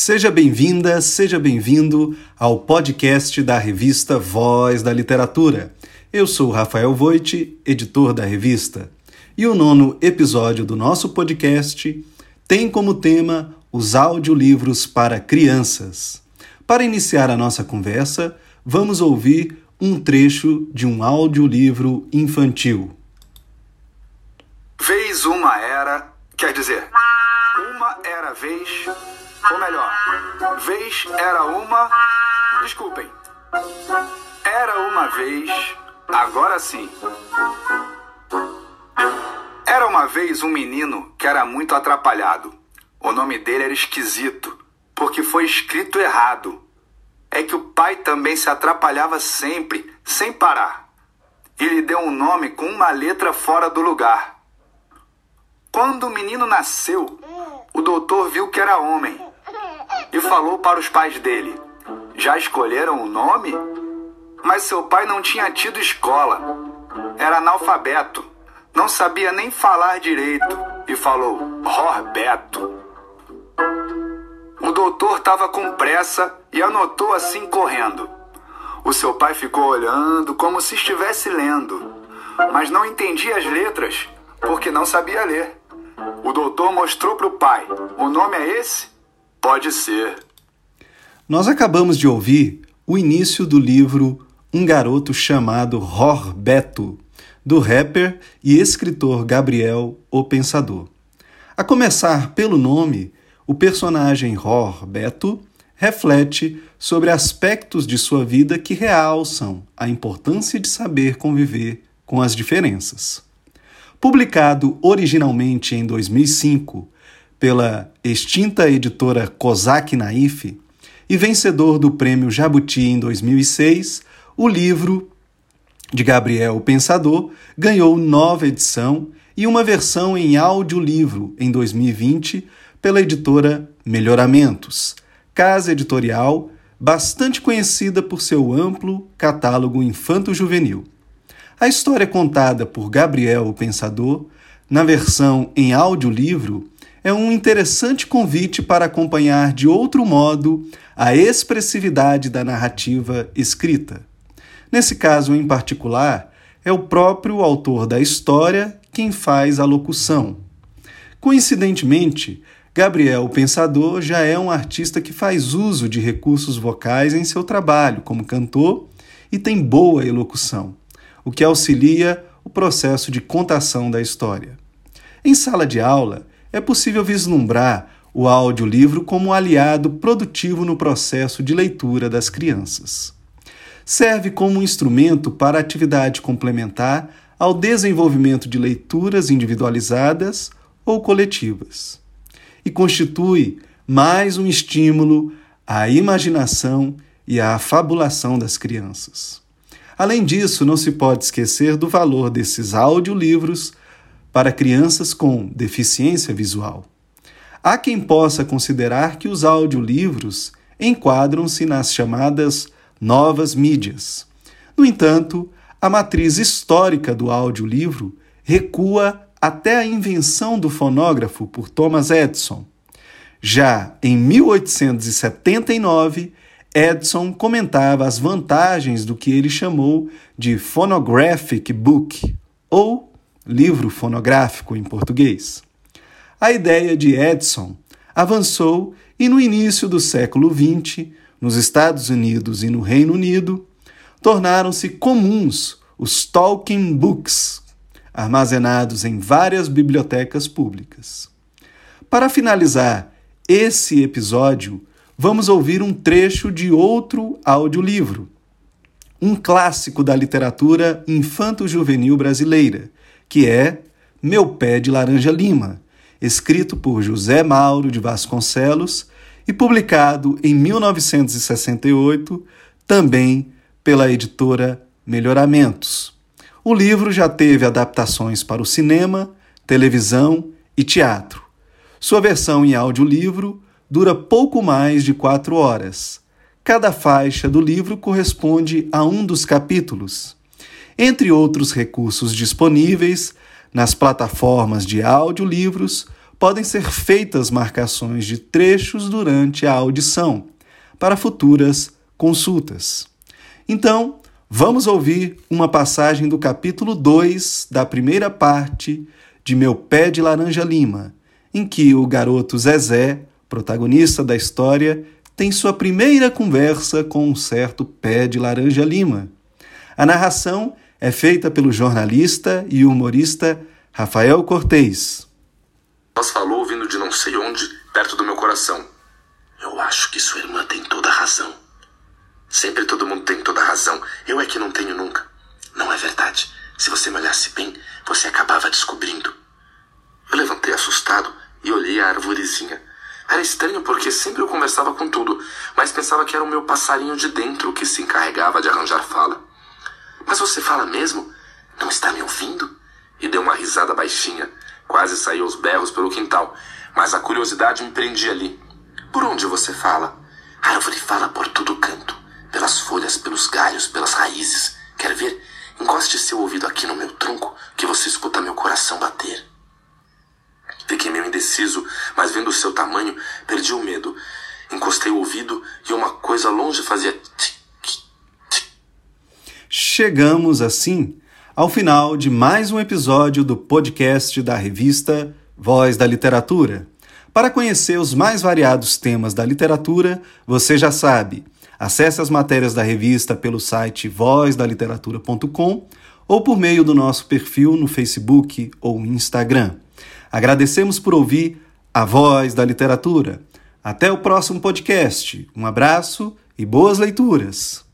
Seja bem-vinda, seja bem-vindo ao podcast da revista Voz da Literatura. Eu sou Rafael Voit, editor da revista, e o nono episódio do nosso podcast tem como tema os audiolivros para crianças. Para iniciar a nossa conversa, vamos ouvir um trecho de um audiolivro infantil. Vez uma era, quer dizer, uma era vez ou melhor, vez era uma. Desculpem. Era uma vez. Agora sim. Era uma vez um menino que era muito atrapalhado. O nome dele era esquisito, porque foi escrito errado. É que o pai também se atrapalhava sempre, sem parar. E lhe deu um nome com uma letra fora do lugar. Quando o menino nasceu, o doutor viu que era homem e falou para os pais dele: Já escolheram o nome? Mas seu pai não tinha tido escola. Era analfabeto. Não sabia nem falar direito. E falou: Roberto. O doutor estava com pressa e anotou assim correndo. O seu pai ficou olhando como se estivesse lendo, mas não entendia as letras porque não sabia ler. O doutor mostrou para o pai: O nome é esse? Pode ser. Nós acabamos de ouvir o início do livro Um Garoto Chamado Rorbeto, do rapper e escritor Gabriel O Pensador. A começar pelo nome, o personagem Rorbeto reflete sobre aspectos de sua vida que realçam a importância de saber conviver com as diferenças. Publicado originalmente em 2005 pela extinta editora Kozak Naif e vencedor do prêmio Jabuti em 2006, o livro de Gabriel Pensador ganhou nova edição e uma versão em audiolivro em 2020 pela editora Melhoramentos, casa editorial bastante conhecida por seu amplo catálogo infanto-juvenil. A história contada por Gabriel Pensador, na versão em audiolivro, é um interessante convite para acompanhar de outro modo a expressividade da narrativa escrita. Nesse caso em particular, é o próprio autor da história quem faz a locução. Coincidentemente, Gabriel o Pensador já é um artista que faz uso de recursos vocais em seu trabalho como cantor e tem boa elocução, o que auxilia o processo de contação da história. Em sala de aula, é possível vislumbrar o audiolivro como um aliado produtivo no processo de leitura das crianças. Serve como um instrumento para atividade complementar ao desenvolvimento de leituras individualizadas ou coletivas. E constitui mais um estímulo à imaginação e à fabulação das crianças. Além disso, não se pode esquecer do valor desses audiolivros para crianças com deficiência visual. Há quem possa considerar que os audiolivros enquadram-se nas chamadas novas mídias. No entanto, a matriz histórica do audiolivro recua até a invenção do fonógrafo por Thomas Edison. Já em 1879, Edison comentava as vantagens do que ele chamou de phonographic book, ou livro fonográfico em português. A ideia de Edison avançou e no início do século XX, nos Estados Unidos e no Reino Unido, tornaram-se comuns os talking books, armazenados em várias bibliotecas públicas. Para finalizar esse episódio, vamos ouvir um trecho de outro audiolivro, um clássico da literatura infanto-juvenil brasileira, que é Meu Pé de Laranja Lima, escrito por José Mauro de Vasconcelos e publicado em 1968, também pela editora Melhoramentos. O livro já teve adaptações para o cinema, televisão e teatro. Sua versão em audiolivro dura pouco mais de quatro horas. Cada faixa do livro corresponde a um dos capítulos entre outros recursos disponíveis nas plataformas de audiolivros, podem ser feitas marcações de trechos durante a audição, para futuras consultas. Então, vamos ouvir uma passagem do capítulo 2 da primeira parte de Meu Pé de Laranja Lima, em que o garoto Zezé, protagonista da história, tem sua primeira conversa com um certo pé de laranja lima. A narração é feita pelo jornalista e humorista Rafael Cortez. Mas falou vindo de não sei onde, perto do meu coração. Eu acho que sua irmã tem toda a razão. Sempre todo mundo tem toda a razão. Eu é que não tenho nunca. Não é verdade. Se você me olhasse bem, você acabava descobrindo. Eu levantei assustado e olhei a arvorezinha. Era estranho porque sempre eu conversava com tudo, mas pensava que era o meu passarinho de dentro que se encarregava de arranjar fala. Mas você fala mesmo? Não está me ouvindo? E deu uma risada baixinha. Quase saiu os berros pelo quintal, mas a curiosidade me prendia ali. Por onde você fala? A árvore fala por todo canto, pelas folhas, pelos galhos, pelas raízes. Quer ver? Encoste seu ouvido aqui no meu tronco, que você escuta meu coração bater. Fiquei meio indeciso, mas vendo o seu tamanho, perdi o medo. Encostei o ouvido e uma coisa longe fazia tic. Chegamos assim ao final de mais um episódio do podcast da revista Voz da Literatura. Para conhecer os mais variados temas da literatura, você já sabe. Acesse as matérias da revista pelo site vozdaliteratura.com ou por meio do nosso perfil no Facebook ou Instagram. Agradecemos por ouvir a voz da literatura. Até o próximo podcast. Um abraço e boas leituras!